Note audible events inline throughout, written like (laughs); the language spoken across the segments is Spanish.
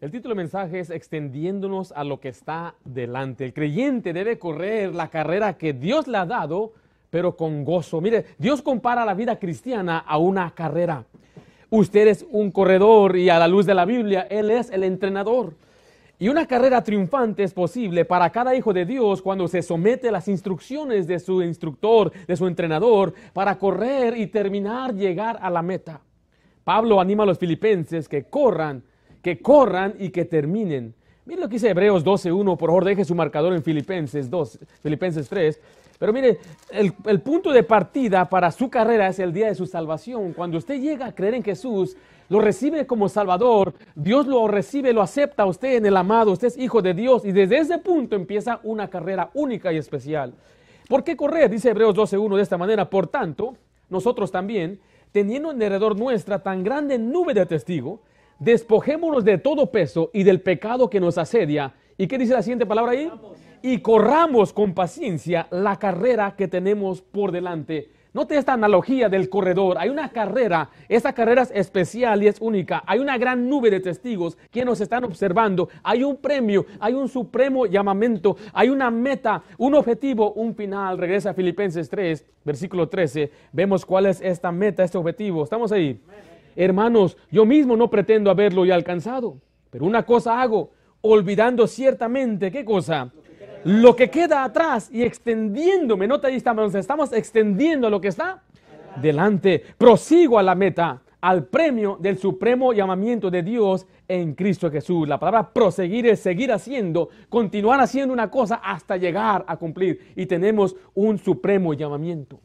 El título del mensaje es Extendiéndonos a lo que está delante. El creyente debe correr la carrera que Dios le ha dado, pero con gozo. Mire, Dios compara la vida cristiana a una carrera. Usted es un corredor y a la luz de la Biblia, Él es el entrenador. Y una carrera triunfante es posible para cada hijo de Dios cuando se somete a las instrucciones de su instructor, de su entrenador, para correr y terminar, llegar a la meta. Pablo anima a los filipenses que corran, que corran y que terminen. Miren lo que dice Hebreos 12.1, por favor deje su marcador en Filipenses 2, Filipenses 3. Pero mire, el, punto de partida para su carrera es el día de su salvación. Cuando usted llega a creer en Jesús, lo recibe como Salvador, Dios lo recibe, lo acepta a usted en el amado, usted es hijo de Dios y desde ese punto empieza una carrera única y especial. ¿Por qué correr? Dice Hebreos 12.1 de esta manera. Por tanto, nosotros también, teniendo en heredor nuestra tan grande nube de testigo, despojémonos de todo peso y del pecado que nos asedia. ¿Y qué dice la siguiente palabra ahí? Y corramos con paciencia la carrera que tenemos por delante Note esta analogía del corredor. Hay una carrera, esa carrera es especial y es única. Hay una gran nube de testigos que nos están observando. Hay un premio, hay un supremo llamamiento, hay una meta, un objetivo, un final. Regresa a Filipenses 3, versículo 13. Vemos cuál es esta meta, este objetivo. ¿Estamos ahí? Hermanos, yo mismo no pretendo haberlo ya alcanzado, pero una cosa hago, olvidando ciertamente, ¿qué cosa? lo que queda atrás y extendiéndome, nota ahí estamos, estamos extendiendo lo que está delante, prosigo a la meta, al premio del supremo llamamiento de Dios en Cristo Jesús. La palabra proseguir es seguir haciendo, continuar haciendo una cosa hasta llegar a cumplir y tenemos un supremo llamamiento.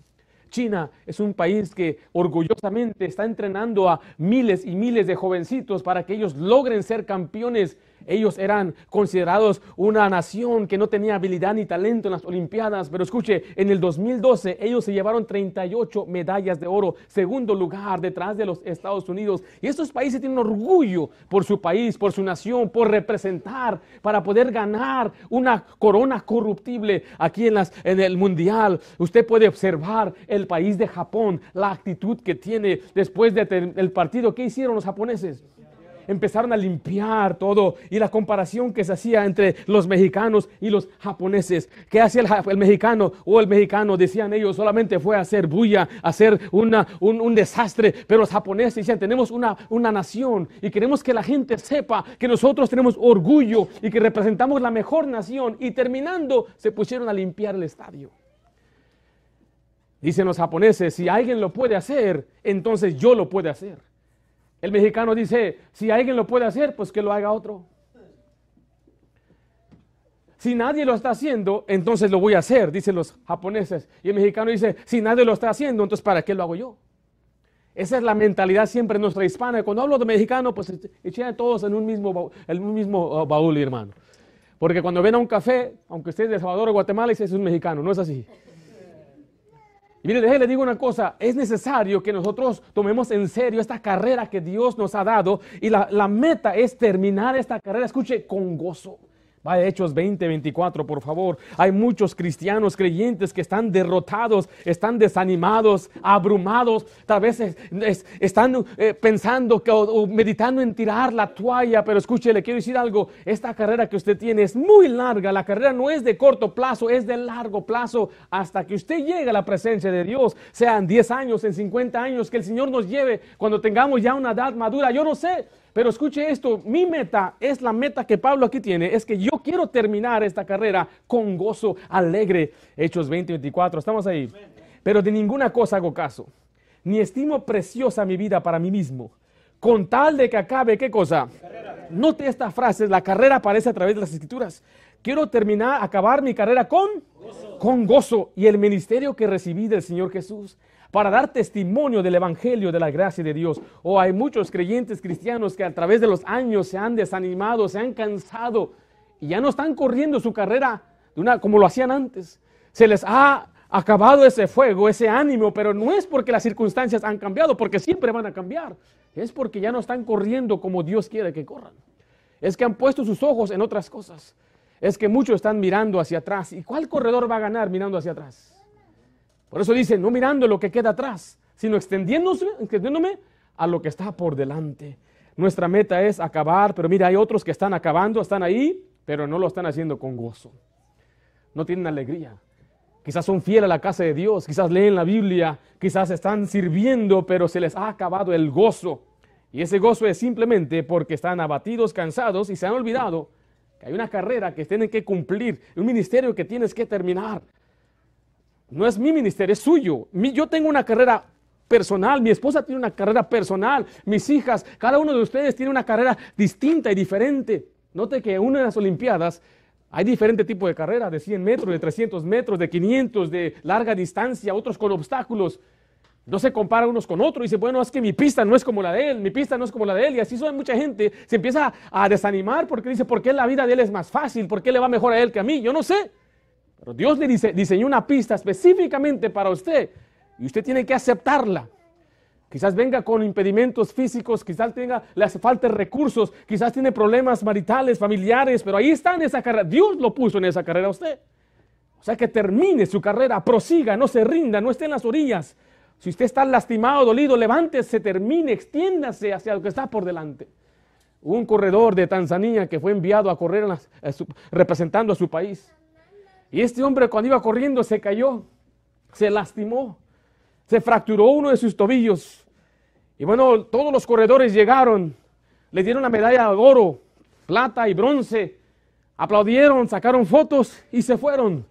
China es un país que orgullosamente está entrenando a miles y miles de jovencitos para que ellos logren ser campeones ellos eran considerados una nación que no tenía habilidad ni talento en las Olimpiadas, pero escuche, en el 2012 ellos se llevaron 38 medallas de oro, segundo lugar detrás de los Estados Unidos. Y estos países tienen orgullo por su país, por su nación, por representar, para poder ganar una corona corruptible aquí en, las, en el mundial. Usted puede observar el país de Japón, la actitud que tiene después del partido. ¿Qué hicieron los japoneses? Empezaron a limpiar todo y la comparación que se hacía entre los mexicanos y los japoneses. ¿Qué hacía el, mexicano? O el mexicano, decían ellos, solamente fue a hacer bulla, a hacer una, un, desastre. Pero los japoneses decían, tenemos una, una nación y queremos que la gente sepa que nosotros tenemos orgullo y que representamos la mejor nación. Y terminando, se pusieron a limpiar el estadio. Dicen los japoneses, si alguien lo puede hacer, entonces yo lo puedo hacer. El mexicano dice, si alguien lo puede hacer, pues que lo haga otro. Si nadie lo está haciendo, entonces lo voy a hacer, dicen los japoneses. Y el mexicano dice, si nadie lo está haciendo, entonces ¿para qué lo hago yo? Esa es la mentalidad siempre nuestra hispana. Cuando hablo de mexicano, pues echen todos en un mismo, en un mismo uh, baúl, hermano. Porque cuando ven a un café, aunque esté de Salvador o Guatemala, dice es un mexicano. No es así. Mire, déjeme le digo una cosa, es necesario que nosotros tomemos en serio esta carrera que Dios nos ha dado y la meta es terminar esta carrera, escuche, con gozo. Va Hechos 20, 24, por favor. Hay muchos cristianos creyentes que están derrotados, están desanimados, abrumados. Tal vez están eh, pensando que, o, meditando en tirar la toalla. Pero escuche, le quiero decir algo. Esta carrera que usted tiene es muy larga. La carrera no es de corto plazo, es de largo plazo. Hasta que usted llegue a la presencia de Dios, sean 10 años, en 50 años, que el Señor nos lleve cuando tengamos ya una edad madura. Yo no sé. Pero escuche esto, mi meta es la meta que Pablo aquí tiene, es que yo quiero terminar esta carrera con gozo alegre. Hechos 20, 24, estamos ahí. Pero de ninguna cosa hago caso, ni estimo preciosa mi vida para mí mismo, con tal de que acabe, ¿qué cosa? Note esta frase, la carrera aparece a través de las escrituras. Quiero terminar, acabar mi carrera con con gozo y el ministerio que recibí del Señor Jesús para dar testimonio del Evangelio de la gracia de Dios. O oh, hay muchos creyentes cristianos que a través de los años se han desanimado, se han cansado y ya no están corriendo su carrera como lo hacían antes. Se les ha acabado ese fuego, ese ánimo, pero no es porque las circunstancias han cambiado, porque siempre van a cambiar. Es porque ya no están corriendo como Dios quiere que corran. Es que han puesto sus ojos en otras cosas. Es que muchos están mirando hacia atrás. ¿Y cuál corredor va a ganar mirando hacia atrás? Por eso dice, no mirando lo que queda atrás, sino extendiéndose, extendiéndome a lo que está por delante. nuestra meta es acabar, pero mira, hay otros que están acabando, están ahí, pero no lo están haciendo con gozo. No tienen alegría. Quizás son fieles a la casa de Dios, quizás leen la Biblia, quizás están sirviendo, pero se les ha acabado el gozo. Y ese gozo es simplemente porque están abatidos, cansados y se han olvidado que hay una carrera que tienen que cumplir, un ministerio que tienes que terminar. No es mi ministerio, es suyo. yo tengo una carrera personal, mi esposa tiene una carrera personal, mis hijas, cada uno de ustedes tiene una carrera distinta y diferente. Note que una de las Olimpiadas hay diferente tipo de carrera, de 100 metros, de 300 metros, de 500, de larga distancia, otros con obstáculos. No se compara unos con otros y dice, bueno, es que mi pista no es como la de él, mi pista no es como la de él. Y así son mucha gente, se empieza a desanimar porque dice, ¿por qué la vida de él es más fácil? ¿Por qué le va mejor a él que a mí? Yo no sé. Pero Dios le diseñó una pista específicamente para usted y usted tiene que aceptarla. Quizás venga con impedimentos físicos, quizás tenga, le hace falta recursos, quizás tiene problemas maritales, familiares, pero ahí está en esa carrera. Dios lo puso en esa carrera a usted. O sea que termine su carrera, prosiga, no se rinda, no esté en las orillas. Si usted está lastimado, dolido, levántese, termine, extiéndase hacia lo que está por delante. Un corredor de Tanzania que fue enviado a correr representando a su país. Y este hombre cuando iba corriendo se cayó, se lastimó se fracturó uno de sus tobillos. Y bueno, todos los corredores llegaron, le dieron la medalla de oro, plata y bronce, aplaudieron, sacaron fotos y se fueron.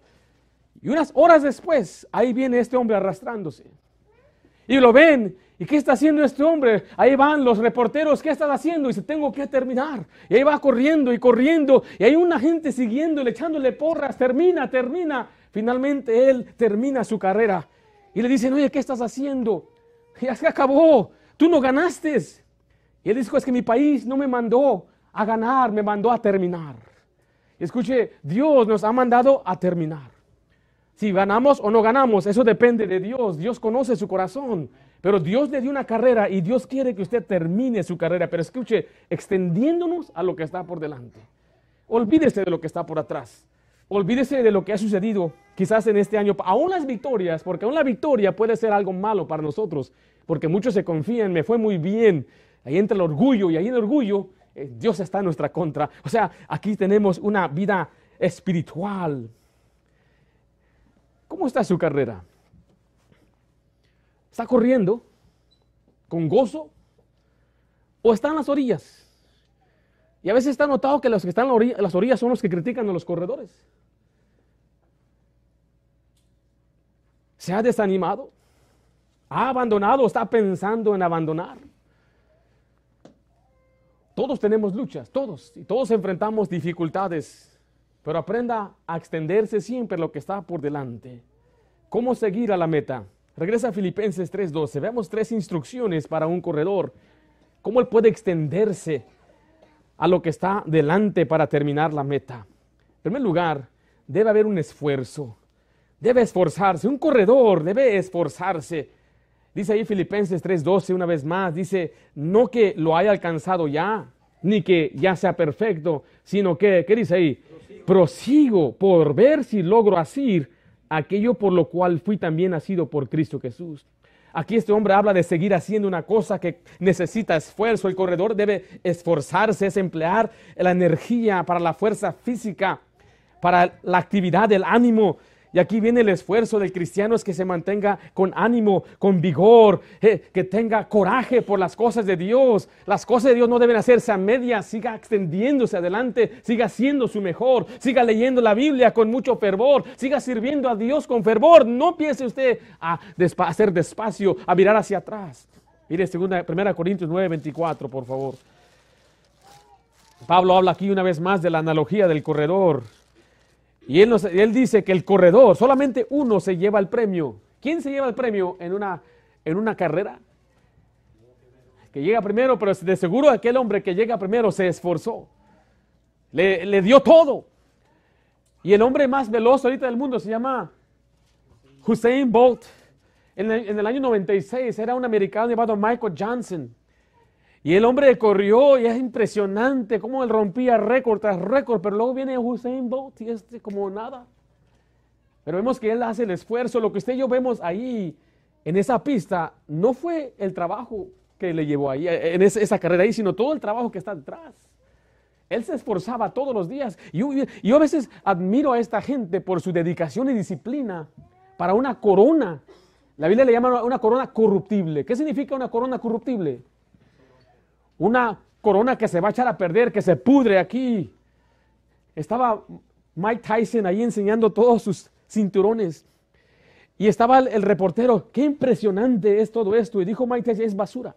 Y unas horas después, ahí viene este hombre arrastrándose. Y lo ven. ¿Y qué está haciendo este hombre? Ahí van los reporteros. ¿Qué están haciendo? Y dice, tengo que terminar. Y ahí va corriendo y corriendo. Y hay una gente siguiéndole, echándole porras. Termina, termina. Finalmente él termina su carrera. Y le dicen, oye, ¿qué estás haciendo? Ya se acabó, tú no ganaste. Y él dijo, es que mi país no me mandó a ganar, me mandó a terminar. Escuche, Dios nos ha mandado a terminar. Si ganamos o no ganamos, eso depende de Dios. Dios conoce su corazón. Pero Dios le dio una carrera y Dios quiere que usted termine su carrera. Pero escuche, extendiéndonos a lo que está por delante. Olvídese de lo que está por atrás. Olvídese de lo que ha sucedido quizás en este año, aún las victorias, porque aún la victoria puede ser algo malo para nosotros, porque muchos se confían, me fue muy bien, ahí entra el orgullo y ahí en el orgullo eh, Dios está en nuestra contra. O sea, aquí tenemos una vida espiritual. ¿Cómo está su carrera? ¿Está corriendo con gozo o está en las orillas? Y a veces está notado que los que están en las orillas son los que critican a los corredores. ¿Se ha desanimado? ¿Ha abandonado o está pensando en abandonar? Todos tenemos luchas, todos, y todos enfrentamos dificultades, pero aprenda a extenderse siempre lo que está por delante. ¿Cómo seguir a la meta? Regresa a Filipenses 3:12. Veamos tres instrucciones para un corredor. ¿Cómo él puede extenderse a lo que está delante para terminar la meta? En primer lugar, debe haber un esfuerzo debe esforzarse, un corredor debe esforzarse. Dice ahí Filipenses 3:12 una vez más, dice, no que lo haya alcanzado ya, ni que ya sea perfecto, sino que, ¿qué dice ahí? Prosigo, por ver si logro asir aquello por lo cual fui también nacido por Cristo Jesús. Aquí este hombre habla de seguir haciendo una cosa que necesita esfuerzo. El corredor debe esforzarse, es emplear la energía para la fuerza física, para la actividad del ánimo, y aquí viene el esfuerzo del cristiano es que se mantenga con ánimo, con vigor, eh, que tenga coraje por las cosas de Dios. Las cosas de Dios no deben hacerse a medias, siga extendiéndose adelante, siga siendo su mejor, siga leyendo la Biblia con mucho fervor, siga sirviendo a Dios con fervor. No piense usted a hacer despacio, a mirar hacia atrás. Mire, segunda, 1 Corintios 9, 24, por favor. Pablo habla aquí una vez más de la analogía del corredor. Y él, dice que el corredor, solamente uno se lleva el premio. ¿Quién se lleva el premio en una, en una carrera? Que llega primero, pero de seguro aquel hombre que llega primero se esforzó. Le, dio todo. Y el hombre más veloz ahorita del mundo se llama Hussein Bolt. En el, en el año 96 era un americano llamado Michael Johnson. Y el hombre corrió y es impresionante cómo él rompía récord tras récord, pero luego viene Hussein Bolt y este como nada. Pero vemos que él hace el esfuerzo. Lo que usted y yo vemos ahí en esa pista no fue el trabajo que le llevó ahí, en esa, carrera ahí, sino todo el trabajo que está detrás. Él se esforzaba todos los días. Y yo, yo, a veces admiro a esta gente por su dedicación y disciplina para una corona. La Biblia le llama una corona corruptible. ¿Qué significa una corona corruptible? Una corona que se va a echar a perder, que se pudre aquí. Estaba Mike Tyson ahí enseñando todos sus cinturones. Y estaba el, reportero, qué impresionante es todo esto. Y dijo Mike Tyson, es basura.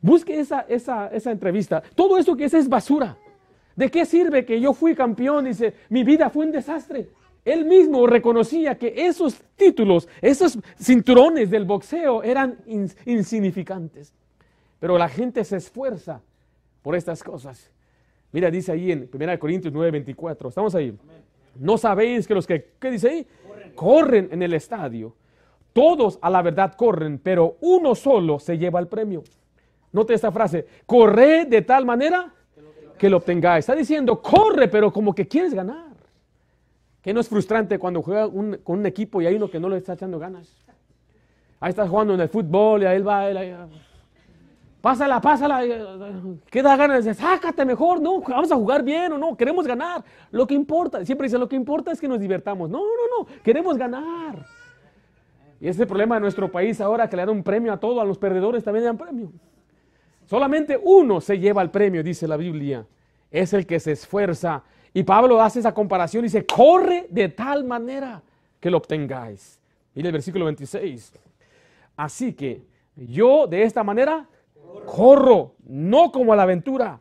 Busque esa, esa, esa entrevista. Todo eso que es es basura. ¿De qué sirve que yo fui campeón? Dice, mi vida fue un desastre. Él mismo reconocía que esos títulos, esos cinturones del boxeo eran insignificantes. Pero la gente se esfuerza por estas cosas. Mira, dice ahí en 1 Corintios 9, 24. Estamos ahí. No sabéis que los que, ¿qué dice ahí? Corren. en el estadio. Todos a la verdad corren, pero uno solo se lleva el premio. Note esta frase. Corre de tal manera que lo obtengáis. Está diciendo, corre, pero como que quieres ganar. Que no es frustrante cuando juega con un equipo y hay uno que no le está echando ganas. Ahí estás jugando en el fútbol y ahí va, él, Pásala, pásala. Queda ganas de sácate mejor. No, vamos a jugar bien o no. Queremos ganar. Lo que importa, siempre dice, lo que importa es que nos divertamos. No, no, no. Queremos ganar. Y ese problema de nuestro país ahora que le dan un premio a todos, a los perdedores también le dan premio. Solamente uno se lleva el premio, dice la Biblia. Es el que se esfuerza. Y Pablo hace esa comparación y dice, corre de tal manera que lo obtengáis. Mire el versículo 26. Así que yo de esta manera corro, no como a la aventura.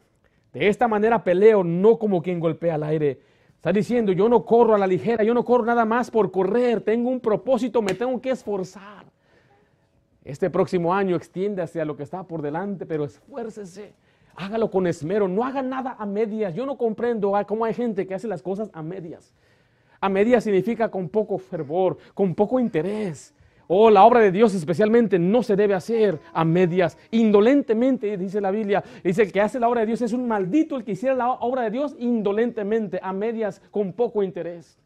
De esta manera peleo, no como quien golpea al aire. Está diciendo, yo no corro a la ligera, yo no corro nada más por correr, tengo un propósito, me tengo que esforzar. Este próximo año extiéndase a lo que está por delante, pero esfuércese, hágalo con esmero, no haga nada a medias. Yo no comprendo cómo hay gente que hace las cosas a medias. A medias significa con poco fervor, con poco interés. Oh, la obra de Dios especialmente no se debe hacer a medias, indolentemente, dice la Biblia. Dice el que hace la obra de Dios es un maldito el que hiciera la obra de Dios indolentemente, a medias, con poco interés.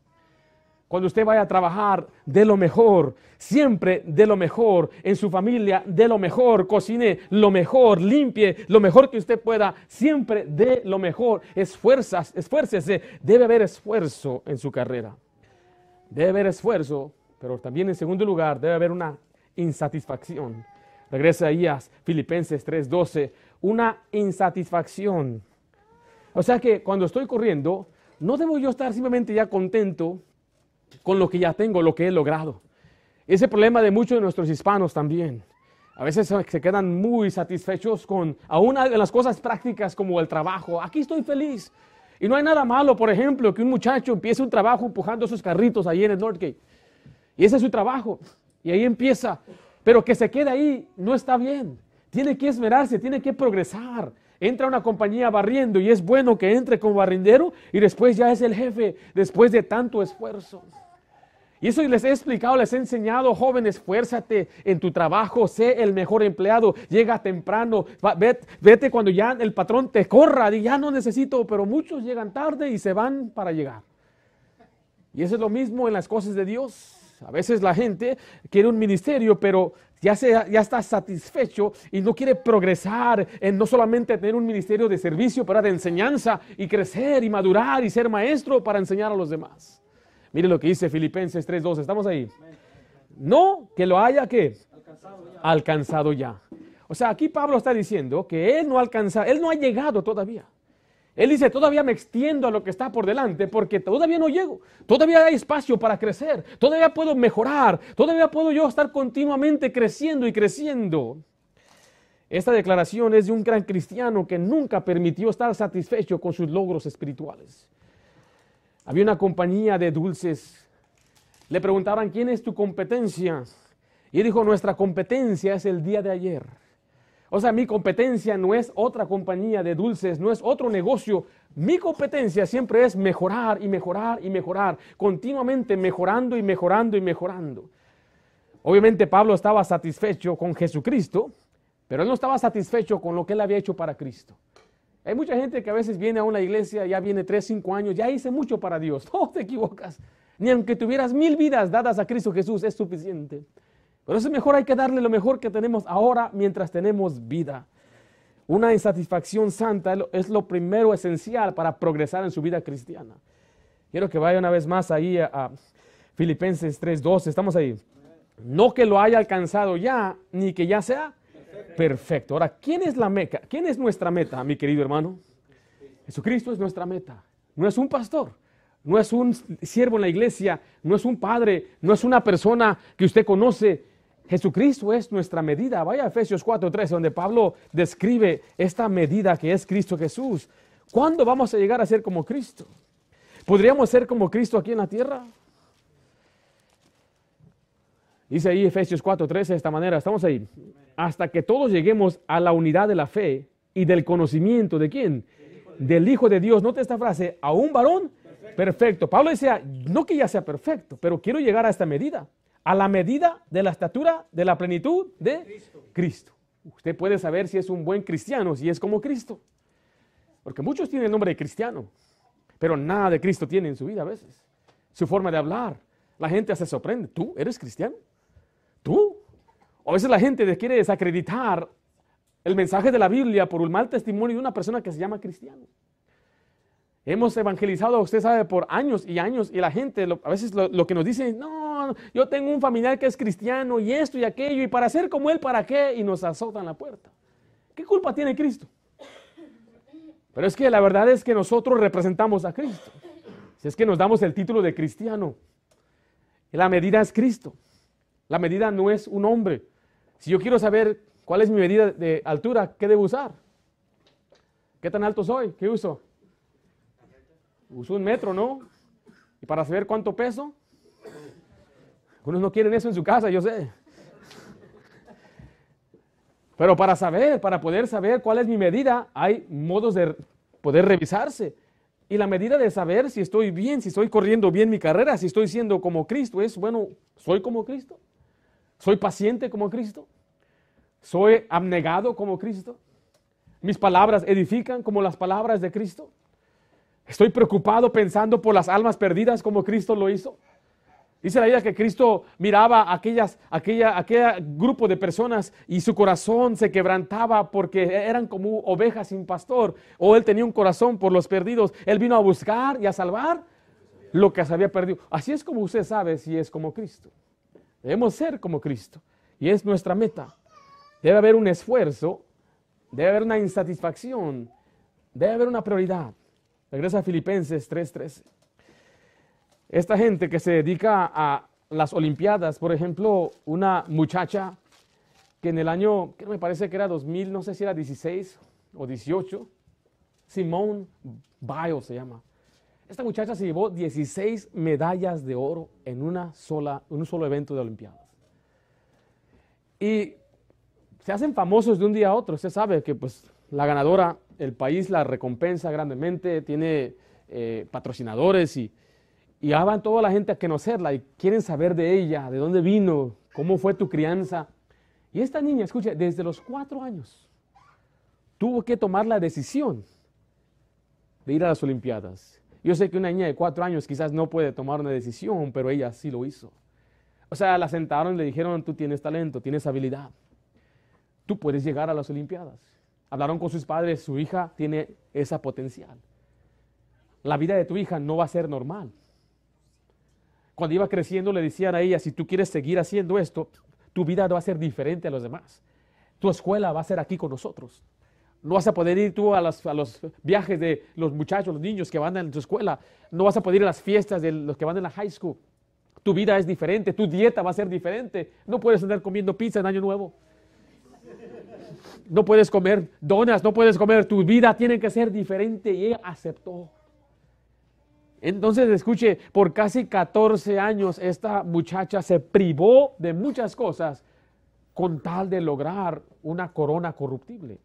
Cuando usted vaya a trabajar, de lo mejor, siempre de lo mejor, en su familia, de lo mejor, cocine lo mejor, limpie lo mejor que usted pueda, siempre de lo mejor. Esfuerzas, esfuércese, debe haber esfuerzo en su carrera. Debe haber esfuerzo pero también en segundo lugar debe haber una insatisfacción. Regresa ahí a Filipenses 3:12, una insatisfacción. O sea que cuando estoy corriendo, no debo yo estar simplemente ya contento con lo que ya tengo, lo que he logrado. Ese problema de muchos de nuestros hispanos también. A veces se quedan muy satisfechos con aún de las cosas prácticas como el trabajo. Aquí estoy feliz. Y no hay nada malo, por ejemplo, que un muchacho empiece un trabajo empujando sus carritos ahí en el Northgate. Y ese es su trabajo. Y ahí empieza. Pero que se quede ahí no está bien. Tiene que esmerarse, tiene que progresar. Entra una compañía barriendo y es bueno que entre como barrindero y después ya es el jefe, después de tanto esfuerzo. Y eso les he explicado, les he enseñado, joven, esfuérzate en tu trabajo, sé el mejor empleado, llega temprano, vete, vete, cuando ya el patrón te corra, y ya no necesito, pero muchos llegan tarde y se van para llegar. Y eso es lo mismo en las cosas de Dios. A veces la gente quiere un ministerio, pero ya, se, ya está satisfecho y no quiere progresar en no solamente tener un ministerio de servicio, pero de enseñanza y crecer y madurar y ser maestro para enseñar a los demás. Mire lo que dice Filipenses 3.2, estamos ahí. No que lo haya que alcanzado ya. O sea, aquí Pablo está diciendo que él no alcanza, él no ha llegado todavía. Él dice, todavía me extiendo a lo que está por delante porque todavía no llego. Todavía hay espacio para crecer. Todavía puedo mejorar. Todavía puedo yo estar continuamente creciendo y creciendo. Esta declaración es de un gran cristiano que nunca permitió estar satisfecho con sus logros espirituales. Había una compañía de dulces. Le preguntaban, ¿quién es tu competencia? Y él dijo, nuestra competencia es el día de ayer. O sea, mi competencia no es otra compañía de dulces, no es otro negocio. Mi competencia siempre es mejorar y mejorar y mejorar, continuamente mejorando y mejorando y mejorando. Obviamente Pablo estaba satisfecho con Jesucristo, pero él no estaba satisfecho con lo que él había hecho para Cristo. Hay mucha gente que a veces viene a una iglesia, ya viene tres, cinco años, ya hice mucho para Dios. No (laughs) te equivocas. Ni aunque tuvieras mil vidas dadas a Cristo Jesús es suficiente. Pero eso es mejor, hay que darle lo mejor que tenemos ahora mientras tenemos vida. Una insatisfacción santa es lo primero esencial para progresar en su vida cristiana. Quiero que vaya una vez más ahí a, Filipenses 3.12, estamos ahí. No que lo haya alcanzado ya, ni que ya sea perfecto. Ahora, ¿quién es la meta? ¿Quién es nuestra meta, mi querido hermano? Jesucristo es nuestra meta. No es un pastor, no es un siervo en la iglesia, no es un padre, no es una persona que usted conoce. Jesucristo es nuestra medida. Vaya a Efesios 4:13, donde Pablo describe esta medida que es Cristo Jesús. ¿Cuándo vamos a llegar a ser como Cristo? ¿Podríamos ser como Cristo aquí en la tierra? Dice ahí Efesios 4:13 de esta manera, estamos ahí. Hasta que todos lleguemos a la unidad de la fe y del conocimiento de quién? Del Hijo de Dios. Note esta frase, a un varón perfecto. Pablo decía, no que ya sea perfecto, pero quiero llegar a esta medida, a la medida de la estatura de la plenitud de Cristo. Cristo. Usted puede saber si es un buen cristiano, si es como Cristo. Porque muchos tienen el nombre de cristiano, pero nada de Cristo tiene en su vida a veces. Su forma de hablar. La gente se sorprende. ¿Tú eres cristiano? ¿Tú? O a veces la gente quiere desacreditar el mensaje de la Biblia por un mal testimonio de una persona que se llama cristiano. Hemos evangelizado, usted sabe, por años y años y la gente a veces lo, que nos dice, no, yo tengo un familiar que es cristiano y esto y aquello y para ser como él, ¿para qué? Y nos azotan la puerta. ¿Qué culpa tiene Cristo? Pero es que la verdad es que nosotros representamos a Cristo. Si es que nos damos el título de cristiano, la medida es Cristo. La medida no es un hombre. Si yo quiero saber cuál es mi medida de altura, ¿qué debo usar? ¿Qué tan alto soy? ¿Qué uso? Uso un metro, ¿no? Y para saber cuánto peso, algunos no quieren eso en su casa, yo sé. Pero para saber, para poder saber cuál es mi medida, hay modos de poder revisarse. Y la medida de saber si estoy bien, si estoy corriendo bien mi carrera, si estoy siendo como Cristo, es, bueno, ¿soy como Cristo? ¿Soy paciente como Cristo? ¿Soy abnegado como Cristo? ¿Mis palabras edifican como las palabras de Cristo? ¿Estoy preocupado pensando por las almas perdidas como Cristo lo hizo? Dice la Biblia que Cristo miraba a aquellas, aquella, aquel grupo de personas y su corazón se quebrantaba porque eran como ovejas sin pastor. O él tenía un corazón por los perdidos. Él vino a buscar y a salvar lo que se había perdido. Así es como usted sabe si es como Cristo. Debemos ser como Cristo. Y es nuestra meta. Debe haber un esfuerzo, debe haber una insatisfacción, debe haber una prioridad. Regresa a Filipenses 3:13. Esta gente que se dedica a las Olimpiadas, por ejemplo, una muchacha que en el año, que me parece que era 2000, no sé si era 16 o 18, Simone Biles se llama. Esta muchacha se llevó 16 medallas de oro en, una sola, un solo evento de Olimpiadas. Y se hacen famosos de un día a otro. Usted sabe que pues, la ganadora, el país la recompensa grandemente, tiene eh, patrocinadores y, y van toda la gente a conocerla y quieren saber de ella, de dónde vino, cómo fue tu crianza. Y esta niña, escuche, desde los cuatro años tuvo que tomar la decisión de ir a las Olimpiadas. Yo sé que una niña de cuatro años quizás no puede tomar una decisión, pero ella sí lo hizo. O sea, la sentaron y le dijeron, tú tienes talento, tienes habilidad. Tú puedes llegar a las Olimpiadas. Hablaron con sus padres, su hija tiene esa potencial. La vida de tu hija no va a ser normal. Cuando iba creciendo le decían a ella, si tú quieres seguir haciendo esto, tu vida va a ser diferente a los demás. Tu escuela va a ser aquí con nosotros. No vas a poder ir tú a los, viajes de los muchachos, los niños que van en tu escuela. No vas a poder ir a las fiestas de los que van en la high school. Tu vida es diferente, tu dieta va a ser diferente. No puedes andar comiendo pizza en Año Nuevo. No puedes comer donas, no puedes comer. Tu vida tiene que ser diferente y ella aceptó. Entonces, escuche, por casi 14 años esta muchacha se privó de muchas cosas con tal de lograr una corona corruptible.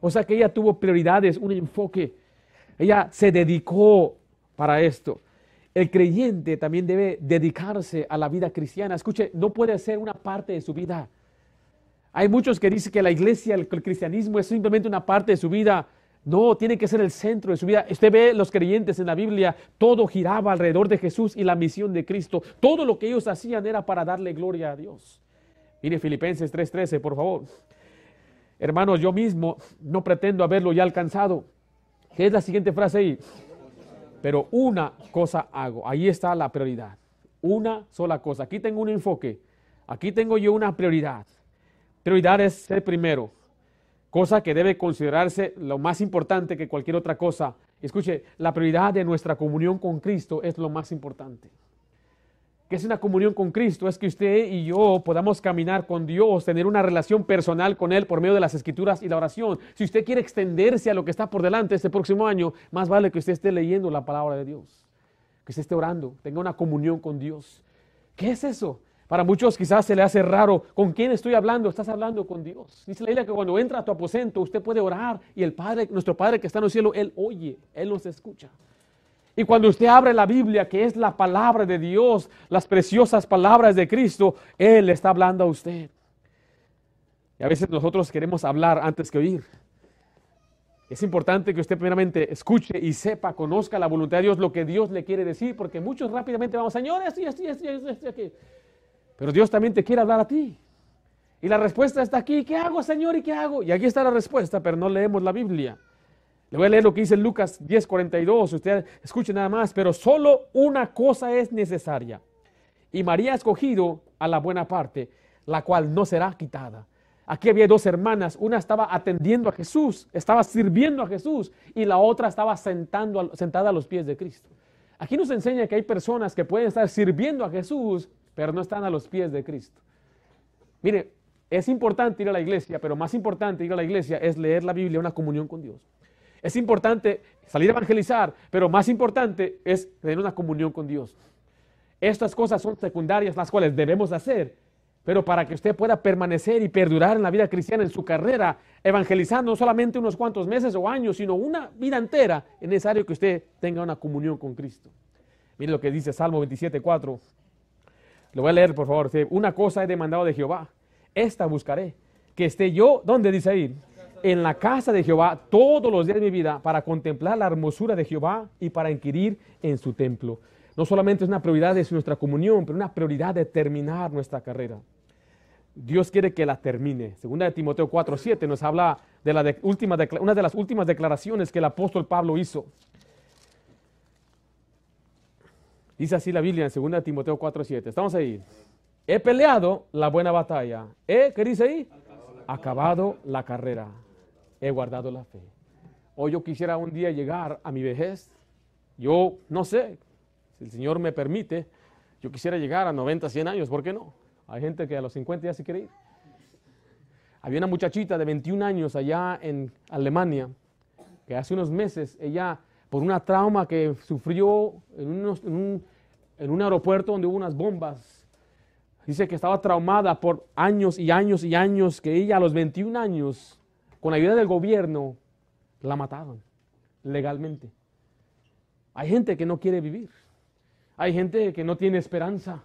O sea que ella tuvo prioridades, un enfoque. Ella se dedicó para esto. El creyente también debe dedicarse a la vida cristiana. Escuche, no puede ser una parte de su vida. Hay muchos que dicen que la iglesia, el cristianismo es simplemente una parte de su vida. No, tiene que ser el centro de su vida. Usted ve los creyentes en la Biblia, todo giraba alrededor de Jesús y la misión de Cristo. Todo lo que ellos hacían era para darle gloria a Dios. Mire Filipenses 3:13, por favor. Hermanos, yo mismo no pretendo haberlo ya alcanzado. ¿Qué es la siguiente frase ahí? Pero una cosa hago. Ahí está la prioridad. Una sola cosa. Aquí tengo un enfoque. Aquí tengo yo una prioridad. Prioridad es ser primero. Cosa que debe considerarse lo más importante que cualquier otra cosa. Escuche, la prioridad de nuestra comunión con Cristo es lo más importante que es una comunión con Cristo, es que usted y yo podamos caminar con Dios, tener una relación personal con Él por medio de las escrituras y la oración. Si usted quiere extenderse a lo que está por delante este próximo año, más vale que usted esté leyendo la palabra de Dios, que usted esté orando, tenga una comunión con Dios. ¿Qué es eso? Para muchos quizás se le hace raro, ¿con quién estoy hablando? Estás hablando con Dios. Dice la Biblia que cuando entra a tu aposento usted puede orar y el Padre, nuestro Padre que está en el cielo, Él oye, Él nos escucha. Y cuando usted abre la Biblia, que es la palabra de Dios, las preciosas palabras de Cristo, Él está hablando a usted. Y a veces nosotros queremos hablar antes que oír. Es importante que usted primeramente escuche y sepa, conozca la voluntad de Dios, lo que Dios le quiere decir, porque muchos rápidamente vamos, Señor, esto y esto y esto y esto. Pero Dios también te quiere hablar a ti. Y la respuesta está aquí, ¿qué hago, Señor? ¿Y qué hago? Y aquí está la respuesta, pero no leemos la Biblia. Le voy a leer lo que dice Lucas 10:42. Usted escuche nada más, pero solo una cosa es necesaria. Y María ha escogido a la buena parte, la cual no será quitada. Aquí había dos hermanas, una estaba atendiendo a Jesús, estaba sirviendo a Jesús y la otra estaba sentando, sentada a los pies de Cristo. Aquí nos enseña que hay personas que pueden estar sirviendo a Jesús, pero no están a los pies de Cristo. Mire, es importante ir a la iglesia, pero más importante ir a la iglesia es leer la Biblia, una comunión con Dios. Es importante salir a evangelizar, pero más importante es tener una comunión con Dios. Estas cosas son secundarias, las cuales debemos hacer, pero para que usted pueda permanecer y perdurar en la vida cristiana, en su carrera, evangelizando no solamente unos cuantos meses o años, sino una vida entera, es necesario que usted tenga una comunión con Cristo. Mire lo que dice Salmo 27, 4. Lo voy a leer, por favor. Una cosa he demandado de Jehová, esta buscaré, que esté yo, ¿dónde dice ahí? en la casa de Jehová todos los días de mi vida para contemplar la hermosura de Jehová y para inquirir en su templo. No solamente es una prioridad de nuestra comunión, pero una prioridad de terminar nuestra carrera. Dios quiere que la termine. Segunda de Timoteo 4:7 nos habla de la última una de las últimas declaraciones que el apóstol Pablo hizo. Dice así la Biblia en Segunda de Timoteo 4:7. Estamos ahí. He peleado la buena batalla. ¿Eh? ¿Qué dice ahí? Acabado la carrera he guardado la fe. O yo quisiera un día llegar a mi vejez. Yo no sé, si el Señor me permite, yo quisiera llegar a 90, 100 años, ¿por qué no? Hay gente que a los 50 ya se quiere ir. Había una muchachita de 21 años allá en Alemania, que hace unos meses ella, por una trauma que sufrió en, un, en un aeropuerto donde hubo unas bombas, dice que estaba traumada por años y años y años, que ella a los 21 años con la ayuda del gobierno, la mataban legalmente. Hay gente que no quiere vivir. Hay gente que no tiene esperanza.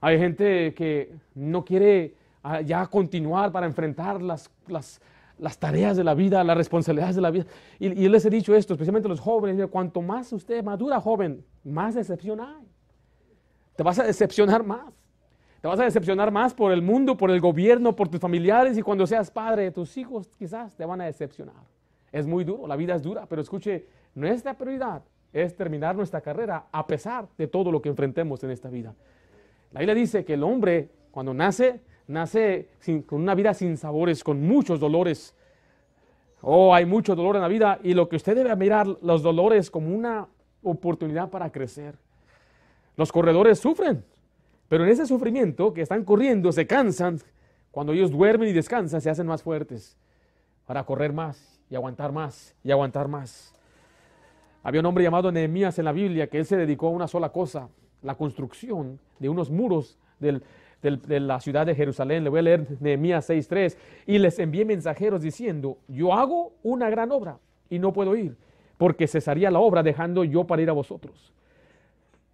Hay gente que no quiere ah, ya continuar para enfrentar las, las, tareas de la vida, las responsabilidades de la vida. Y, y, les he dicho esto, especialmente a los jóvenes, cuanto más usted madura, joven, más decepción hay. Te vas a decepcionar más. Te vas a decepcionar más por el mundo, por el gobierno, por tus familiares y cuando seas padre, tus hijos quizás te van a decepcionar. Es muy duro, la vida es dura, pero escuche, nuestra prioridad es terminar nuestra carrera a pesar de todo lo que enfrentemos en esta vida. La Biblia dice que el hombre cuando nace, nace con una vida sin sabores, con muchos dolores. Oh, hay mucho dolor en la vida y lo que usted debe mirar los dolores como una oportunidad para crecer. Los corredores sufren, pero en ese sufrimiento que están corriendo, se cansan, cuando ellos duermen y descansan, se hacen más fuertes para correr más y aguantar más y aguantar más. Había un hombre llamado Nehemías en la Biblia que él se dedicó a una sola cosa, la construcción de unos muros de la ciudad de Jerusalén. Le voy a leer Nehemías 6.3. Y les envié mensajeros diciendo, yo hago una gran obra y no puedo ir, porque cesaría la obra dejando yo para ir a vosotros.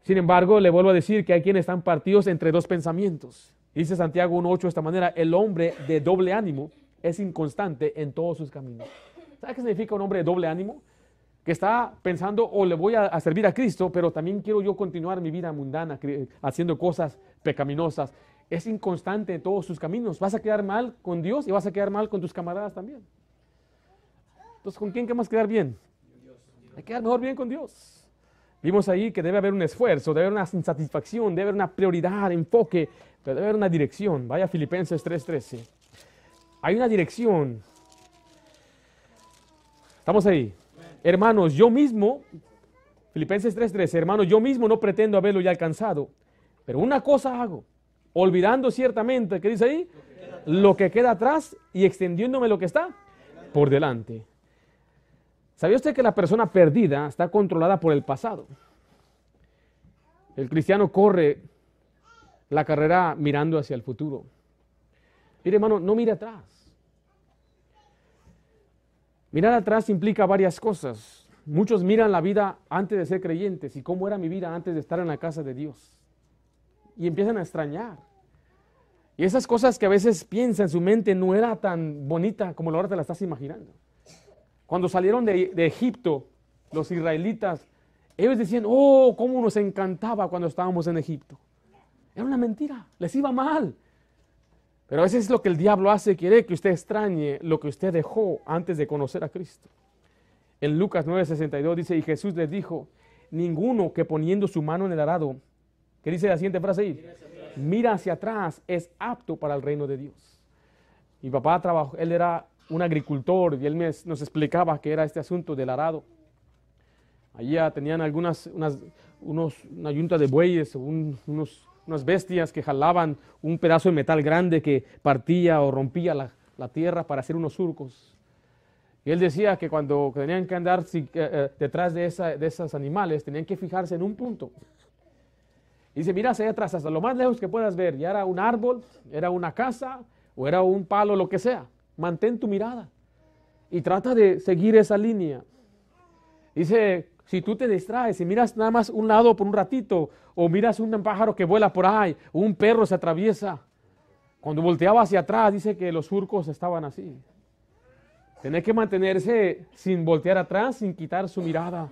Sin embargo, le vuelvo a decir que hay quienes están partidos entre dos pensamientos. Dice Santiago 1.8 de esta manera, el hombre de doble ánimo es inconstante en todos sus caminos. ¿Sabe qué significa un hombre de doble ánimo? Que está pensando, o le voy a, servir a Cristo, pero también quiero yo continuar mi vida mundana, haciendo cosas pecaminosas. Es inconstante en todos sus caminos. Vas a quedar mal con Dios y vas a quedar mal con tus camaradas también. Entonces, ¿con quién queremos quedar bien? Hay que quedar mejor bien con Dios. Vimos ahí que debe haber un esfuerzo, debe haber una satisfacción, debe haber una prioridad, enfoque, pero debe haber una dirección. Vaya Filipenses 3:13. Hay una dirección. Estamos ahí. Hermanos, yo mismo, Filipenses 3:13, hermanos, yo mismo no pretendo haberlo ya alcanzado, pero una cosa hago, olvidando ciertamente, ¿qué dice ahí? Lo que queda atrás y extendiéndome lo que está por delante. ¿Sabía usted que la persona perdida está controlada por el pasado? El cristiano corre la carrera mirando hacia el futuro. Mire, hermano, no mire atrás. Mirar atrás implica varias cosas. Muchos miran la vida antes de ser creyentes y cómo era mi vida antes de estar en la casa de Dios. Y empiezan a extrañar. Y esas cosas que a veces piensa en su mente no era tan bonita como ahora te la estás imaginando. Cuando salieron de, Egipto, los israelitas, ellos decían, oh, cómo nos encantaba cuando estábamos en Egipto. Era una mentira, les iba mal. Pero a veces es lo que el diablo hace, quiere que usted extrañe lo que usted dejó antes de conocer a Cristo. En Lucas 9:62 dice, y Jesús les dijo, ninguno que poniendo su mano en el arado, ¿qué dice la siguiente frase ahí? Mira hacia atrás, es apto para el reino de Dios. Mi papá trabajó, él era un agricultor y él nos explicaba que era este asunto del arado. Allí tenían algunas, unas, unos, una yunta de bueyes, unos, unas bestias que jalaban un pedazo de metal grande que partía o rompía la, tierra para hacer unos surcos. Y él decía que cuando tenían que andar eh, eh, detrás de, esa, de esos animales, tenían que fijarse en un punto. Dice, mira hacia atrás, hasta lo más lejos que puedas ver, ya era un árbol, era una casa o era un palo, lo que sea. Mantén tu mirada y trata de seguir esa línea. Dice, si tú te distraes y miras nada más un lado por un ratito, o miras un pájaro que vuela por ahí, o un perro se atraviesa, cuando volteaba hacia atrás, dice que los surcos estaban así. Tiene que mantenerse sin voltear atrás, sin quitar su mirada.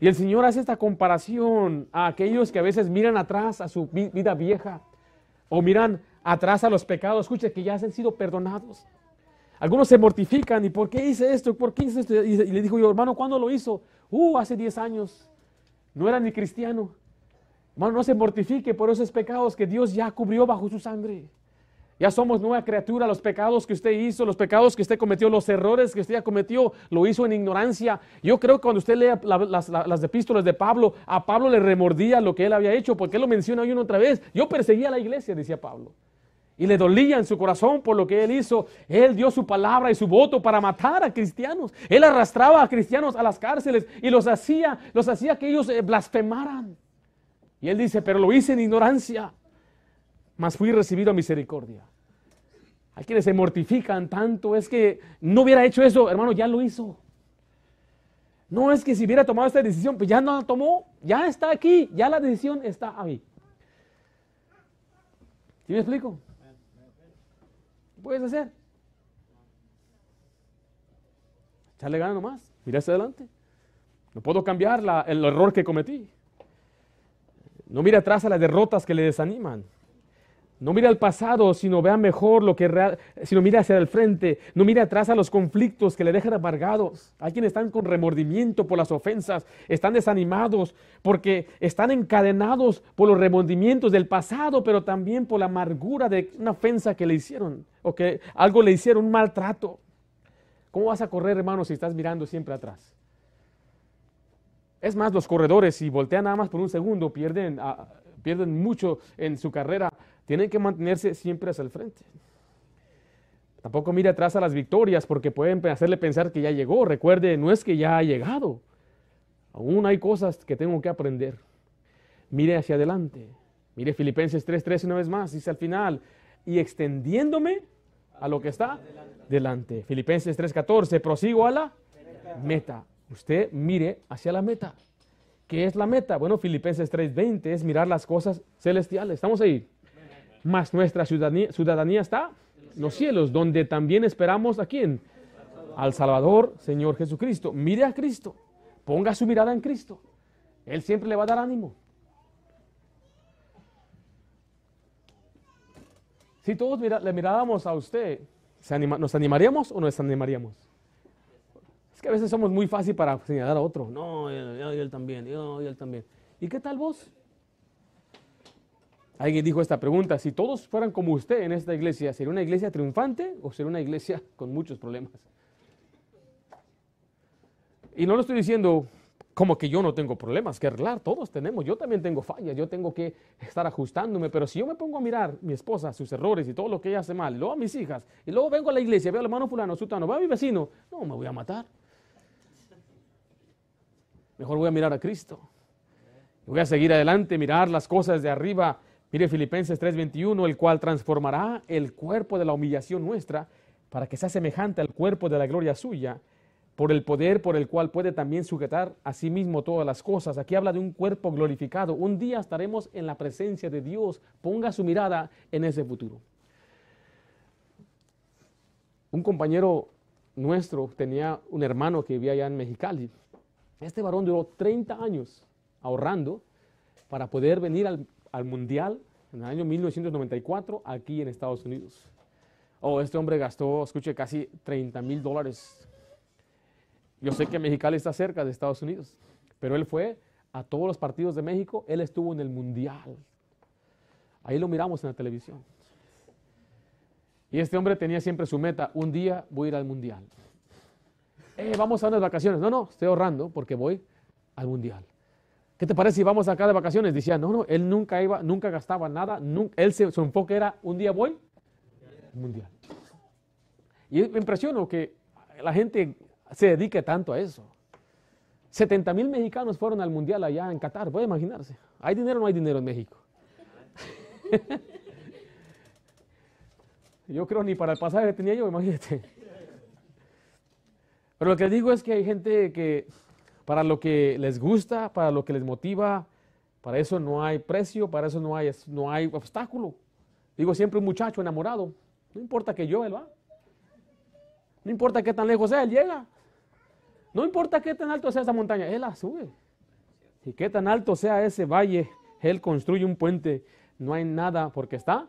Y el Señor hace esta comparación a aquellos que a veces miran atrás a su vida vieja, o miran atrás a los pecados, escuche, que ya han sido perdonados. Algunos se mortifican, ¿y por qué hice esto? ¿Por qué hice esto? Y le dijo yo, hermano, ¿cuándo lo hizo? Uh, hace 10 años. No era ni cristiano. Hermano, no se mortifique por esos pecados que Dios ya cubrió bajo su sangre. Ya somos nueva criatura, los pecados que usted hizo, los pecados que usted cometió, los errores que usted cometió, lo hizo en ignorancia. Yo creo que cuando usted lee las, las, epístolas de Pablo, a Pablo le remordía lo que él había hecho, porque él lo menciona hoy una otra vez. Yo perseguía a la iglesia, decía Pablo y le dolía en su corazón por lo que él hizo. Él dio su palabra y su voto para matar a cristianos. Él arrastraba a cristianos a las cárceles y los hacía, los hacía que ellos eh, blasfemaran. Y él dice, pero lo hice en ignorancia, mas fui recibido a misericordia. Hay quienes se mortifican tanto, es que no hubiera hecho eso, hermano, ya lo hizo. No es que si hubiera tomado esta decisión, pues ya no la tomó, ya está aquí, ya la decisión está ahí. ¿Sí me explico? puedes hacer? Echarle ganas nomás, mira hacia adelante. No puedo cambiar el error que cometí. No mire atrás a las derrotas que le desaniman. No mire al pasado, sino vea mejor lo que real, sino mire hacia el frente. No mire atrás a los conflictos que le dejan amargados. Hay quienes están con remordimiento por las ofensas, están desanimados porque están encadenados por los remordimientos del pasado, pero también por la amargura de una ofensa que le hicieron o que algo le hicieron, un maltrato. ¿Cómo vas a correr, hermano, si estás mirando siempre atrás? Es más, los corredores, si voltean nada más por un segundo, pierden, pierden mucho en su carrera tienen que mantenerse siempre hacia el frente. Tampoco mire atrás a las victorias porque pueden hacerle pensar que ya llegó. Recuerde, no es que ya ha llegado. Aún hay cosas que tengo que aprender. Mire hacia adelante. Mire Filipenses 3:13 una vez más. Dice al final, y extendiéndome a lo que está delante. Filipenses 3:14, prosigo a la meta. Usted mire hacia la meta. ¿Qué es la meta? Bueno, Filipenses 3:20 es mirar las cosas celestiales. ¿Estamos ahí? Mas nuestra ciudadanía, está en los cielos, donde también esperamos a quién? Al Salvador, Señor Jesucristo. Mire a Cristo, ponga su mirada en Cristo. Él siempre le va a dar ánimo. Si todos le miráramos a usted, ¿nos animaríamos o nos desanimaríamos? Es que a veces somos muy fácil para señalar a otro. No, él, también, yo, él también. ¿Y qué tal vos? Alguien dijo esta pregunta, si todos fueran como usted en esta iglesia, ¿sería una iglesia triunfante o sería una iglesia con muchos problemas? Y no lo estoy diciendo como que yo no tengo problemas que arreglar, todos tenemos, yo también tengo fallas, yo tengo que estar ajustándome, pero si yo me pongo a mirar mi esposa, sus errores y todo lo que ella hace mal, luego a mis hijas, y luego vengo a la iglesia, veo al hermano fulano, sutano, veo a mi vecino, no, me voy a matar. Mejor voy a mirar a Cristo. Voy a seguir adelante, mirar las cosas de arriba. Mire Filipenses 3:21, el cual transformará el cuerpo de la humillación nuestra para que sea semejante al cuerpo de la gloria suya, por el poder por el cual puede también sujetar a sí mismo todas las cosas. Aquí habla de un cuerpo glorificado. Un día estaremos en la presencia de Dios. Ponga su mirada en ese futuro. Un compañero nuestro tenía un hermano que vivía allá en Mexicali este varón duró 30 años ahorrando para poder venir al, Mundial en el año 1994 aquí en Estados Unidos. Oh, este hombre gastó, escuche, casi 30 mil dólares. Yo sé que Mexicali está cerca de Estados Unidos, pero él fue a todos los partidos de México, él estuvo en el Mundial. Ahí lo miramos en la televisión. Y este hombre tenía siempre su meta, un día voy a ir al Mundial. Eh, vamos a unas vacaciones. No, no, estoy ahorrando porque voy al mundial. ¿Qué te parece si vamos acá de vacaciones? Decía, no, no, él nunca iba, nunca gastaba nada, él su enfoque era, un día voy al mundial. Y me impresionó que la gente se dedique tanto a eso. 70 mil mexicanos fueron al mundial allá en Qatar, puede imaginarse. ¿Hay dinero o no hay dinero en México? (laughs) yo creo ni para el pasaje tenía yo, imagínate. Pero lo que digo es que hay gente que para lo que les gusta, para lo que les motiva, para eso no hay precio, para eso no hay, no hay obstáculo. Digo siempre un muchacho enamorado, no importa que yo él va. No importa qué tan lejos sea, él llega. No importa qué tan alto sea esa montaña, él la sube. Y qué tan alto sea ese valle, él construye un puente. No hay nada porque está,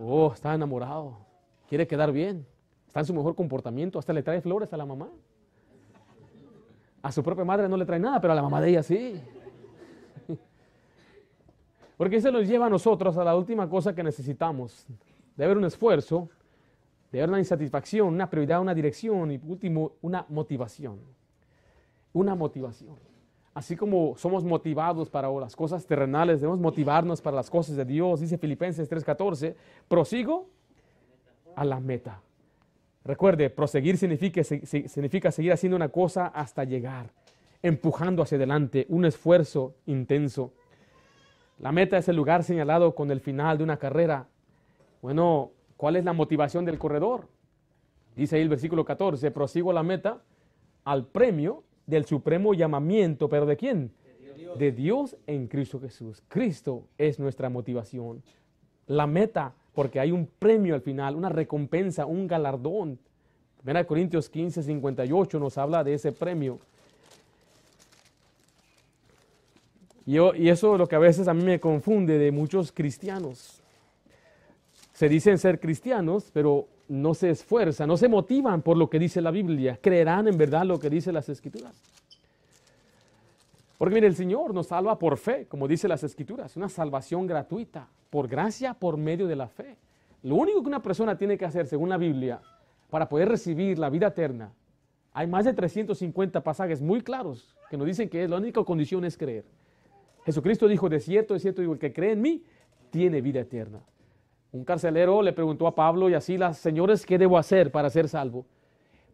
oh, está enamorado. Quiere quedar bien está en su mejor comportamiento, hasta le trae flores a la mamá. A su propia madre no le trae nada, pero a la mamá de ella sí. Porque eso nos lleva a nosotros a la última cosa que necesitamos. De haber un esfuerzo, de haber una insatisfacción, una prioridad, una dirección y último, una motivación. Una motivación. Así como somos motivados para las cosas terrenales, debemos motivarnos para las cosas de Dios. Dice Filipenses 3:14, prosigo a la meta. Recuerde, proseguir significa, significa seguir haciendo una cosa hasta llegar, empujando hacia adelante, un esfuerzo intenso. La meta es el lugar señalado con el final de una carrera. Bueno, ¿cuál es la motivación del corredor? Dice ahí el versículo 14, prosigo la meta al premio del supremo llamamiento, pero ¿de quién? De Dios. de Dios en Cristo Jesús. Cristo es nuestra motivación. La meta porque hay un premio al final, una recompensa, un galardón. 1 Corintios 15, 58 nos habla de ese premio. Y, eso es lo que a veces a mí me confunde de muchos cristianos. Se dicen ser cristianos, pero no se esfuerzan, no se motivan por lo que dice la Biblia. Creerán en verdad lo que dice las Escrituras. Porque mire, el Señor nos salva por fe, como dice las Escrituras, una salvación gratuita, por gracia, por medio de la fe. Lo único que una persona tiene que hacer, según la Biblia, para poder recibir la vida eterna, hay más de 350 pasajes muy claros que nos dicen que la única condición es creer. Jesucristo dijo, de cierto, de cierto, digo, el que cree en mí tiene vida eterna. Un carcelero le preguntó a Pablo y así las señores, ¿qué debo hacer para ser salvo?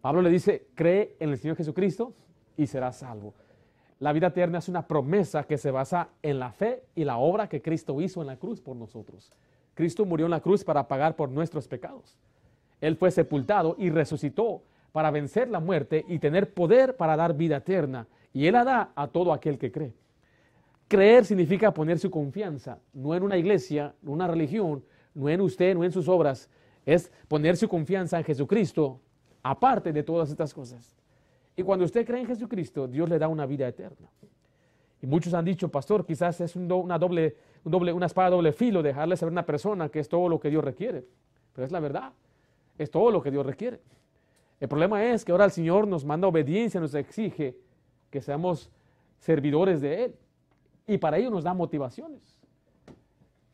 Pablo le dice, cree en el Señor Jesucristo y serás salvo. La vida eterna es una promesa que se basa en la fe y la obra que Cristo hizo en la cruz por nosotros. Cristo murió en la cruz para pagar por nuestros pecados. Él fue sepultado y resucitó para vencer la muerte y tener poder para dar vida eterna. Y Él la da a todo aquel que cree. Creer significa poner su confianza, no en una iglesia, no en una religión, no en usted, no en sus obras. Es poner su confianza en Jesucristo, aparte de todas estas cosas. Y cuando usted cree en Jesucristo, Dios le da una vida eterna. Y muchos han dicho, pastor, quizás es una, doble, doble, una espada doble filo dejarle saber a una persona que es todo lo que Dios requiere. Pero es la verdad, es todo lo que Dios requiere. El problema es que ahora el Señor nos manda obediencia, nos exige que seamos servidores de Él. Y para ello nos da motivaciones.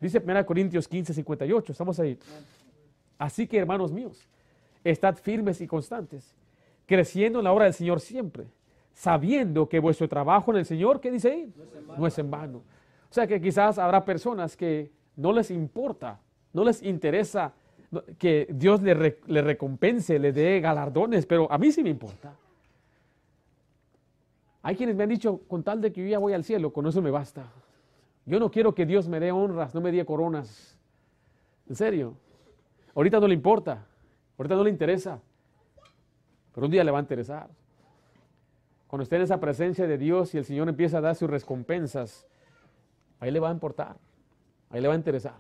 Dice 1 Corintios 15, 58, estamos ahí. Así que hermanos míos, estad firmes y constantes, creciendo en la obra del Señor siempre sabiendo que vuestro trabajo en el Señor, ¿qué dice ahí? No es en vano. O sea que quizás habrá personas que no les importa, no les interesa que Dios le, recompense, le dé galardones, pero a mí sí me importa. Hay quienes me han dicho, con tal de que yo ya voy al cielo, con eso me basta. Yo no quiero que Dios me dé honras, no me dé coronas. En serio. Ahorita no le importa, ahorita no le interesa, pero un día le va a interesar. Cuando esté en esa presencia de Dios y el Señor empieza a dar sus recompensas, ahí le va a importar, ahí le va a interesar.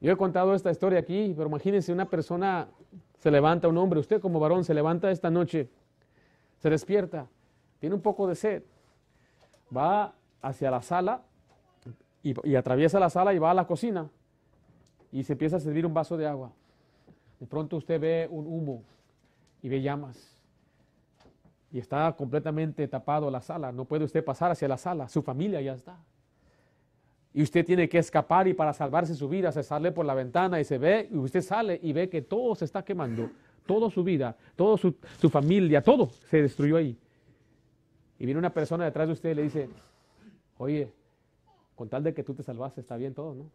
Yo he contado esta historia aquí, pero imagínense una persona se levanta, un hombre, usted como varón se levanta esta noche, se despierta, tiene un poco de sed, va hacia la sala y, y atraviesa la sala y va a la cocina y se empieza a servir un vaso de agua. De pronto usted ve un humo y ve llamas y está completamente tapado la sala. No puede usted pasar hacia la sala. Su familia ya está. Y usted tiene que escapar y para salvarse su vida se sale por la ventana y se ve, y usted sale y ve que todo se está quemando. Toda su vida, toda su, familia, todo se destruyó ahí. Y viene una persona detrás de usted y le dice, oye, con tal de que tú te salvaste, está bien todo, ¿no?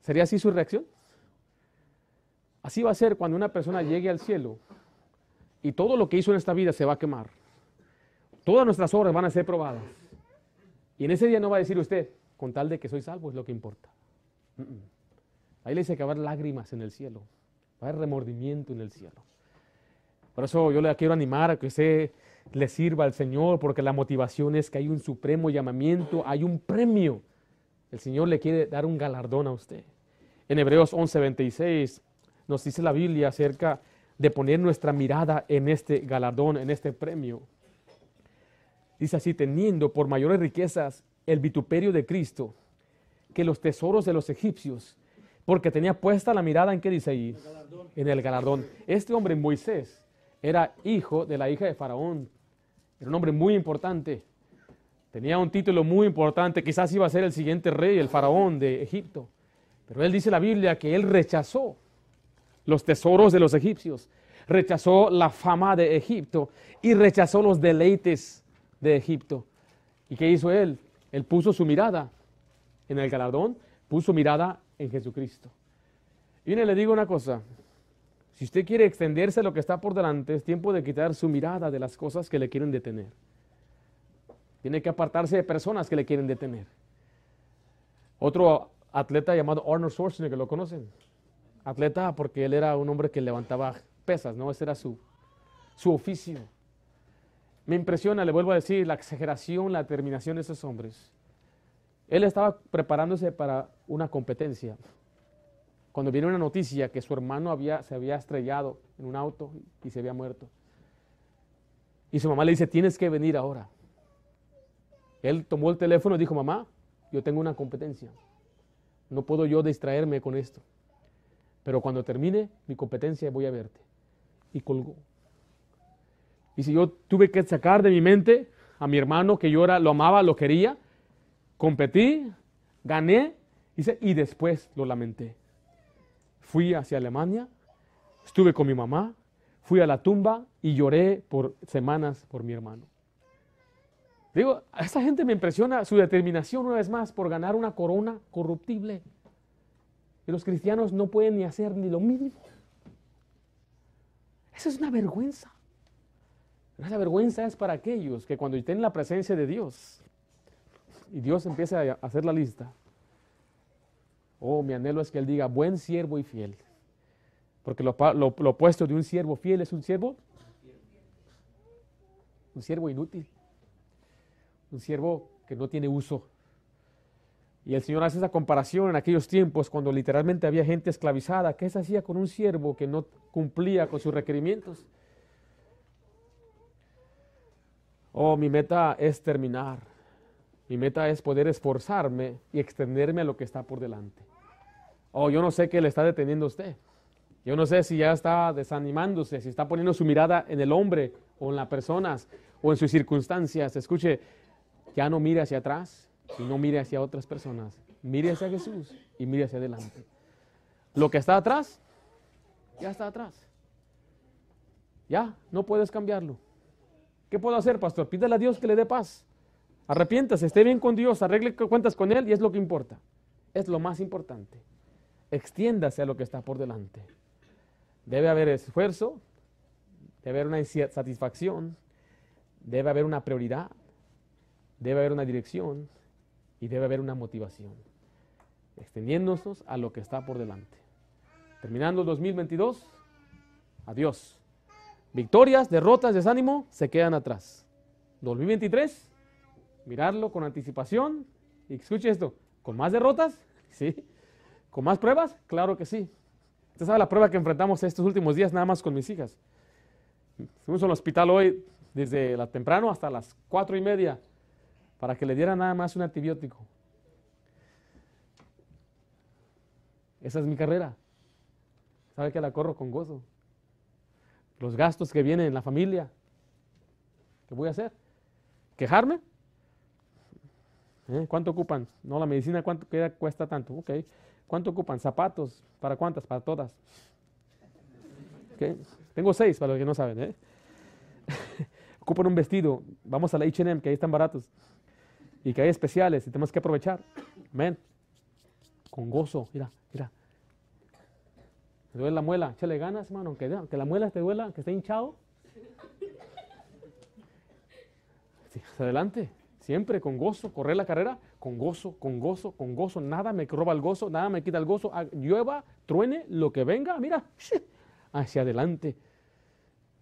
¿Sería así su reacción? Así va a ser cuando una persona llegue al cielo y todo lo que hizo en esta vida se va a quemar. Todas nuestras obras van a ser probadas. Y en ese día no va a decir usted, con tal de que soy salvo es lo que importa. Ahí le dice que va a haber lágrimas en el cielo, va a haber remordimiento en el cielo. Por eso yo le quiero animar a que usted le sirva al Señor, porque la motivación es que hay un supremo llamamiento, hay un premio. El Señor le quiere dar un galardón a usted. En Hebreos 11:26 nos dice la Biblia acerca de poner nuestra mirada en este galardón, en este premio. Dice así, teniendo por mayores riquezas el vituperio de Cristo que los tesoros de los egipcios, porque tenía puesta la mirada en qué dice ahí, en el galardón. Este hombre, Moisés, era hijo de la hija de Faraón, era un hombre muy importante, tenía un título muy importante, quizás iba a ser el siguiente rey, el Faraón de Egipto. Pero él dice la Biblia que él rechazó los tesoros de los egipcios, rechazó la fama de Egipto y rechazó los deleites de Egipto. ¿Y qué hizo él? Él puso su mirada en el galardón, puso mirada en Jesucristo. Y le digo una cosa, si usted quiere extenderse lo que está por delante, es tiempo de quitar su mirada de las cosas que le quieren detener. Tiene que apartarse de personas que le quieren detener. Otro atleta llamado Arnold Schwarzenegger, ¿lo conocen? Atleta porque él era un hombre que levantaba pesas, ¿no? Ese era su, su oficio. Me impresiona, le vuelvo a decir, la exageración, la determinación de esos hombres. Él estaba preparándose para una competencia. Cuando viene una noticia que su hermano había, se había estrellado en un auto y se había muerto. Y su mamá le dice, tienes que venir ahora. Él tomó el teléfono y dijo, mamá, yo tengo una competencia. No puedo yo distraerme con esto pero cuando termine mi competencia voy a verte. Y colgó. Y si yo tuve que sacar de mi mente a mi hermano que yo era, lo amaba, lo quería, competí, gané y después lo lamenté. Fui hacia Alemania, estuve con mi mamá, fui a la tumba y lloré por semanas por mi hermano. Digo, a esa gente me impresiona su determinación una vez más por ganar una corona corruptible. Y los cristianos no pueden ni hacer ni lo mínimo. Esa es una vergüenza. Esa vergüenza es para aquellos que cuando estén la presencia de Dios y Dios empieza a hacer la lista, oh, mi anhelo es que Él diga, buen siervo y fiel. Porque lo, lo opuesto de un siervo fiel es un siervo, un siervo inútil, un siervo que no tiene uso y el Señor hace esa comparación en aquellos tiempos cuando literalmente había gente esclavizada. ¿Qué se hacía con un siervo que no cumplía con sus requerimientos? Oh, mi meta es terminar. Mi meta es poder esforzarme y extenderme a lo que está por delante. Oh, yo no sé qué le está deteniendo a usted. Yo no sé si ya está desanimándose, si está poniendo su mirada en el hombre o en las personas o en sus circunstancias. Escuche, ya no mire hacia atrás y no mire hacia otras personas. Mire hacia Jesús y mire hacia adelante. Lo que está atrás, ya está atrás. Ya, no puedes cambiarlo. ¿Qué puedo hacer, pastor? Pídele a Dios que le dé paz. Arrepiéntase, esté bien con Dios, arregle cuentas con Él y es lo que importa. Es lo más importante. Extiéndase a lo que está por delante. Debe haber esfuerzo, debe haber una satisfacción, debe haber una prioridad, debe haber una dirección y debe haber una motivación. Extendiéndonos a lo que está por delante. Terminando el 2022, adiós. Victorias, derrotas, desánimo se quedan atrás. 2023, mirarlo con anticipación y escuche esto, con más derrotas, (laughs) sí, con más pruebas, claro que sí. Usted sabe la prueba que enfrentamos estos últimos días nada más con mis hijas. Fuimos al hospital hoy desde la temprano hasta las cuatro y media para que le dieran nada más un antibiótico. Esa es mi carrera. ¿Sabe que la corro con gozo? Los gastos que vienen en la familia. ¿Qué voy a hacer? ¿Quejarme? ¿Eh? ¿Cuánto ocupan? No, la medicina, ¿cuánto cuesta tanto? ¿Cuánto ocupan? ¿Zapatos? ¿Para cuántas? Para todas. Tengo seis, para los que no saben. ¿eh? (laughs) ocupan un vestido. Vamos a la H&M, que ahí están baratos. Y que hay especiales y tenemos que aprovechar. Amén. Con gozo. Mira, mira. ¿Te duele la muela? Échale ganas, hermano. Aunque, la muela te duela, que esté hinchado. adelante. Siempre con gozo. Correr la carrera con gozo, con gozo, con gozo. Nada me roba el gozo, nada me quita el gozo. Ah, llueva, truene, lo que venga, mira, hacia adelante.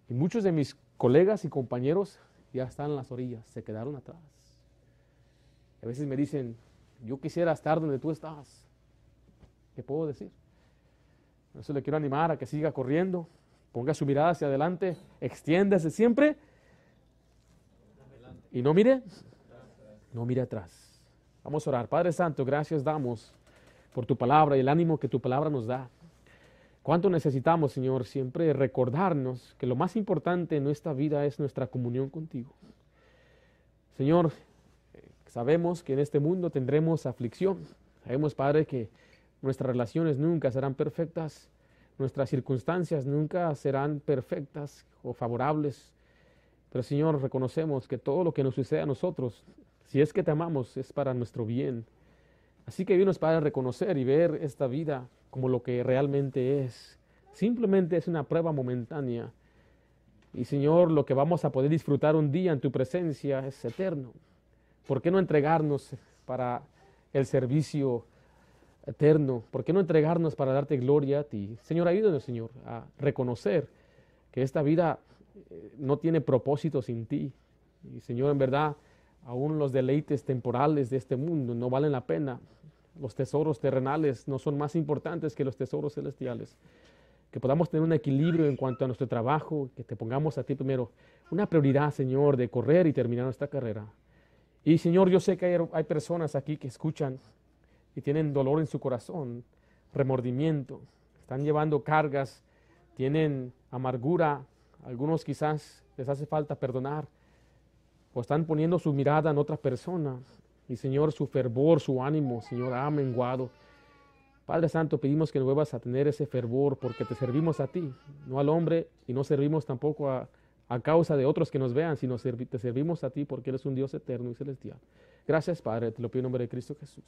Y muchos de mis colegas y compañeros ya están en las orillas, se quedaron atrás. A veces me dicen, yo quisiera estar donde tú estás. ¿Qué puedo decir? Por eso le quiero animar a que siga corriendo, ponga su mirada hacia adelante, extiéndase siempre y no mire, no mire atrás. Vamos a orar. Padre Santo, gracias damos por tu palabra y el ánimo que tu palabra nos da. Cuánto necesitamos, Señor, siempre recordarnos que lo más importante en nuestra vida es nuestra comunión contigo. Señor, sabemos que en este mundo tendremos aflicción. Sabemos, Padre, que nuestras relaciones nunca serán perfectas, nuestras circunstancias nunca serán perfectas o favorables. Pero, Señor, reconocemos que todo lo que nos sucede a nosotros si es que te amamos, es para nuestro bien. Así que vienes para reconocer y ver esta vida como lo que realmente es. Simplemente es una prueba momentánea. Y Señor, lo que vamos a poder disfrutar un día en tu presencia es eterno. ¿Por qué no entregarnos para el servicio eterno? ¿Por qué no entregarnos para darte gloria a ti? Señor, ayúdanos, Señor, a reconocer que esta vida eh, no tiene propósito sin ti. Y Señor, en verdad, Aún los deleites temporales de este mundo no valen la pena. Los tesoros terrenales no son más importantes que los tesoros celestiales. Que podamos tener un equilibrio en cuanto a nuestro trabajo, que te pongamos a ti primero una prioridad, Señor, de correr y terminar nuestra carrera. Y Señor, yo sé que hay, hay personas aquí que escuchan y tienen dolor en su corazón, remordimiento, están llevando cargas, tienen amargura, algunos quizás les hace falta perdonar o están poniendo su mirada en otra persona. Y Señor, su fervor, su ánimo, Señor, ha menguado. Padre Santo, pedimos que nos vuelvas a tener ese fervor porque te servimos a ti, no al hombre y no servimos tampoco a, a causa de otros que nos vean, sino te servimos a ti porque eres un Dios eterno y celestial. Gracias, Padre, te lo pido en nombre de Cristo Jesús.